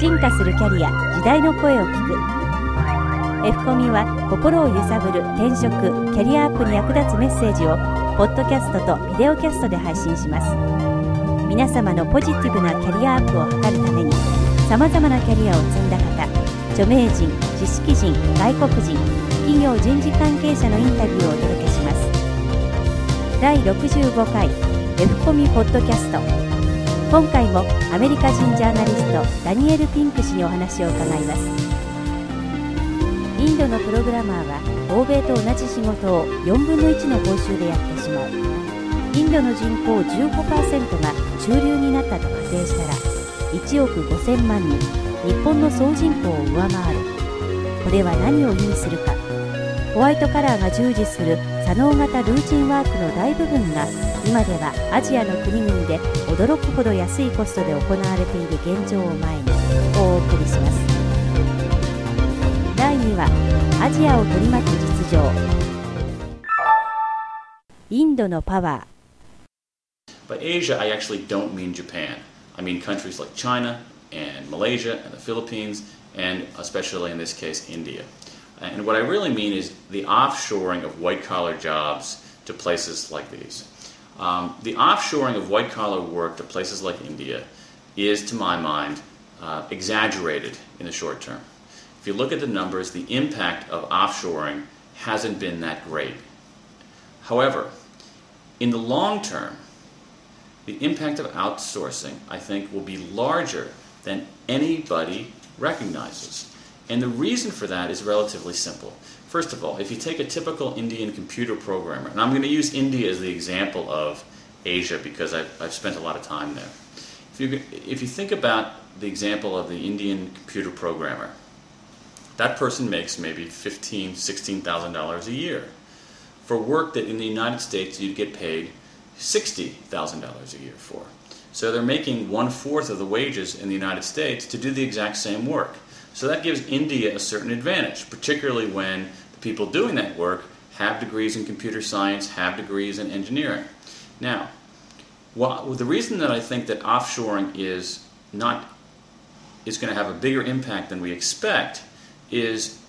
進化するキャリア時代の声を聞く。F コミは心を揺さぶる転職キャリアアップに役立つメッセージをポッドキャストとビデオキャストで配信します。皆様のポジティブなキャリアアップを図るためにさまざまなキャリアを積んだ方著名人知識人外国人企業人事関係者のインタビューをお届けします。第65回 F コミポッドキャスト。今回もアメリカ人ジャーナリストダニエル・ピンク氏にお話を伺います。インドのプログラマーは欧米と同じ仕事を4分の1の報酬でやってしまう。インドの人口15%が中流になったと仮定したら1億5000万人日本の総人口を上回る。これは何を意味するか。ホワイトカラーが従事する左脳型ルーチンワークの大部分が今ではアジアの国々で驚くほど安いコストで行われている現状を前にお送りします第2話アジアを取り巻く実情インドのパワー By Asia, I actually don't mean Japan. I mean countries like China and Malaysia and the Philippines, and especially in this case, India. And what I really mean is the offshoring of white collar jobs to places like these. Um, the offshoring of white collar work to places like India is, to my mind, uh, exaggerated in the short term. If you look at the numbers, the impact of offshoring hasn't been that great. However, in the long term, the impact of outsourcing, I think, will be larger than anybody recognizes. And the reason for that is relatively simple. First of all, if you take a typical Indian computer programmer, and I'm going to use India as the example of Asia because I've, I've spent a lot of time there. If you, if you think about the example of the Indian computer programmer, that person makes maybe $15,000, $16,000 a year. For work that in the United States you'd get paid $60,000 a year for. So they're making one fourth of the wages in the United States to do the exact same work. So that gives India a certain advantage, particularly when the people doing that work have degrees in computer science, have degrees in engineering. Now, well, the reason that I think that offshoring is not is going to have a bigger impact than we expect is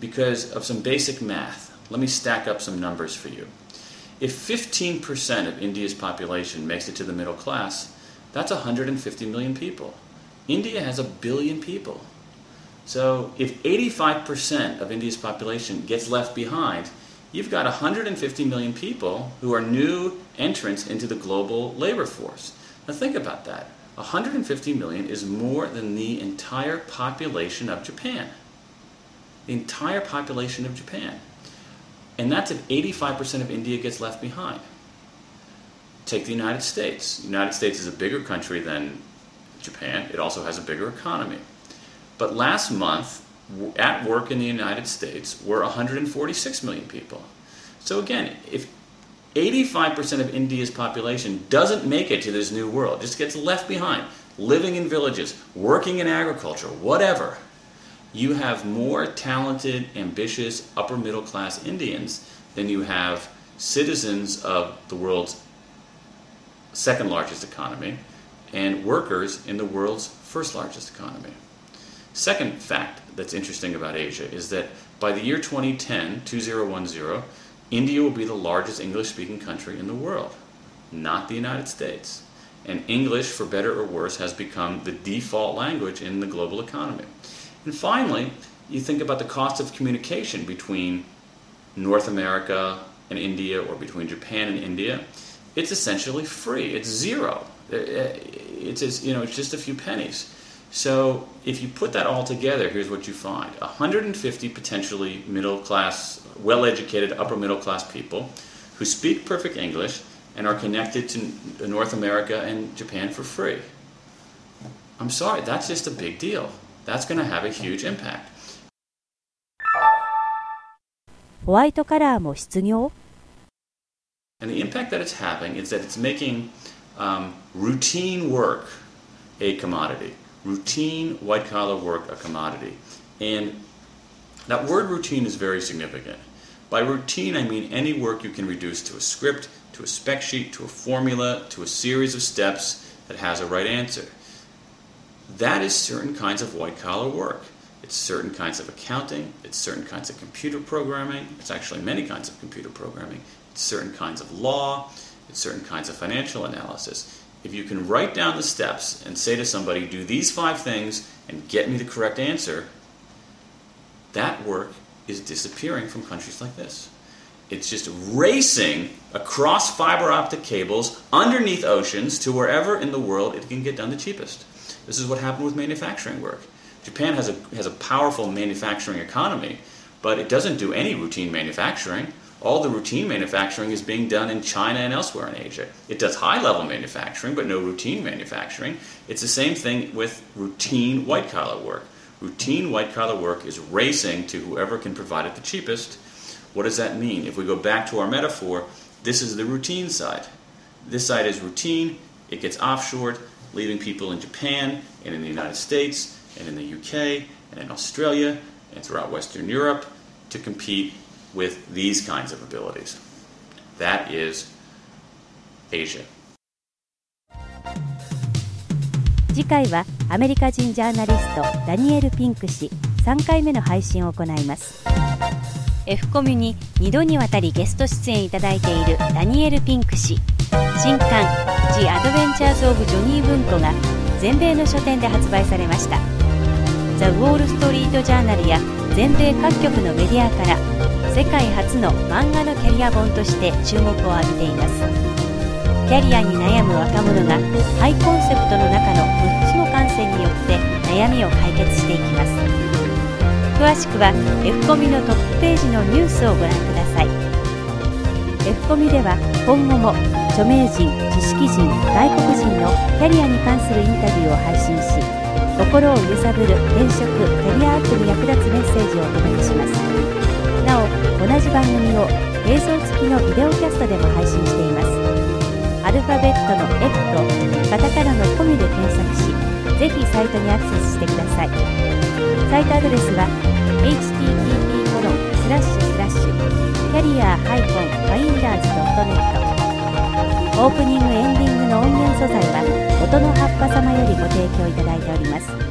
because of some basic math. Let me stack up some numbers for you. If 15% of India's population makes it to the middle class, that's 150 million people. India has a billion people. So if 85% of India's population gets left behind, you've got 150 million people who are new entrants into the global labor force. Now think about that. 150 million is more than the entire population of Japan. The entire population of Japan. And that's if 85% of India gets left behind. Take the United States. The United States is a bigger country than Japan, it also has a bigger economy. But last month, at work in the United States were 146 million people. So again, if 85% of India's population doesn't make it to this new world, just gets left behind, living in villages, working in agriculture, whatever, you have more talented, ambitious, upper middle class Indians than you have citizens of the world's second largest economy and workers in the world's first largest economy. Second fact that's interesting about Asia is that by the year 2010, 2010, India will be the largest English speaking country in the world, not the United States. And English, for better or worse, has become the default language in the global economy. And finally, you think about the cost of communication between North America and India or between Japan and India. It's essentially free. It's zero. Uh, uh, it's, it's, you know, it's just a few pennies. So if you put that all together, here's what you find 150 potentially middle class, well educated, upper middle class people who speak perfect English and are connected to North America and Japan for free. I'm sorry, that's just a big deal. That's going to have a huge impact. ホワイトカラーも失業 And the impact that it's having is that it's making um, routine work a commodity. Routine white collar work a commodity. And that word routine is very significant. By routine, I mean any work you can reduce to a script, to a spec sheet, to a formula, to a series of steps that has a right answer. that is certain kinds of white collar work. It's certain kinds of accounting, it's certain kinds of computer programming, it's actually many kinds of computer programming, it's certain kinds of law, it's certain kinds of financial analysis. If you can write down the steps and say to somebody, do these five things and get me the correct answer, that work is disappearing from countries like this. It's just racing across fiber optic cables underneath oceans to wherever in the world it can get done the cheapest. This is what happened with manufacturing work. Japan has a, has a powerful manufacturing economy, but it doesn't do any routine manufacturing. All the routine manufacturing is being done in China and elsewhere in Asia. It does high level manufacturing, but no routine manufacturing. It's the same thing with routine white collar work. Routine white collar work is racing to whoever can provide it the cheapest. What does that mean? If we go back to our metaphor, this is the routine side. This side is routine, it gets offshored, leaving people in Japan and in the United States and in the UK and in Australia and throughout Western Europe to compete with these kinds of abilities. That is Asia. 次回はアメリカ人ジャーナリストダニエル・ピンク氏3回目の配信を行います F コミュに2度にわたりゲスト出演いただいているダニエル・ピンク氏新刊「The Adventures of Johnny 文庫」が全米の書店で発売されましたザ・ウォール・ストリート・ジャーナルや全米各局のメディアから世界初の漫画のキャリア本として注目を浴びています。キャリアに悩む若者がハイコンセプトの中の6つの感性によって悩みを解決していきます。詳しくは F コミのトップページのニュースをご覧ください。F コミでは今後も著名人知識人外国人のキャリアに関するインタビューを配信し心を揺さぶる転職キャリアアップに役立つメッセージをお届けします。番組を映像付きのビデオキャストでも配信しています。アルファベットの F とカタカナのコミで検索しぜひサイトにアクセスしてください。サイトアドレスは http コロンスラッシュスラッシュキャリア -finders.net オープニングエンディングの音源素材は音の葉っぱ様よりご提供いただいております。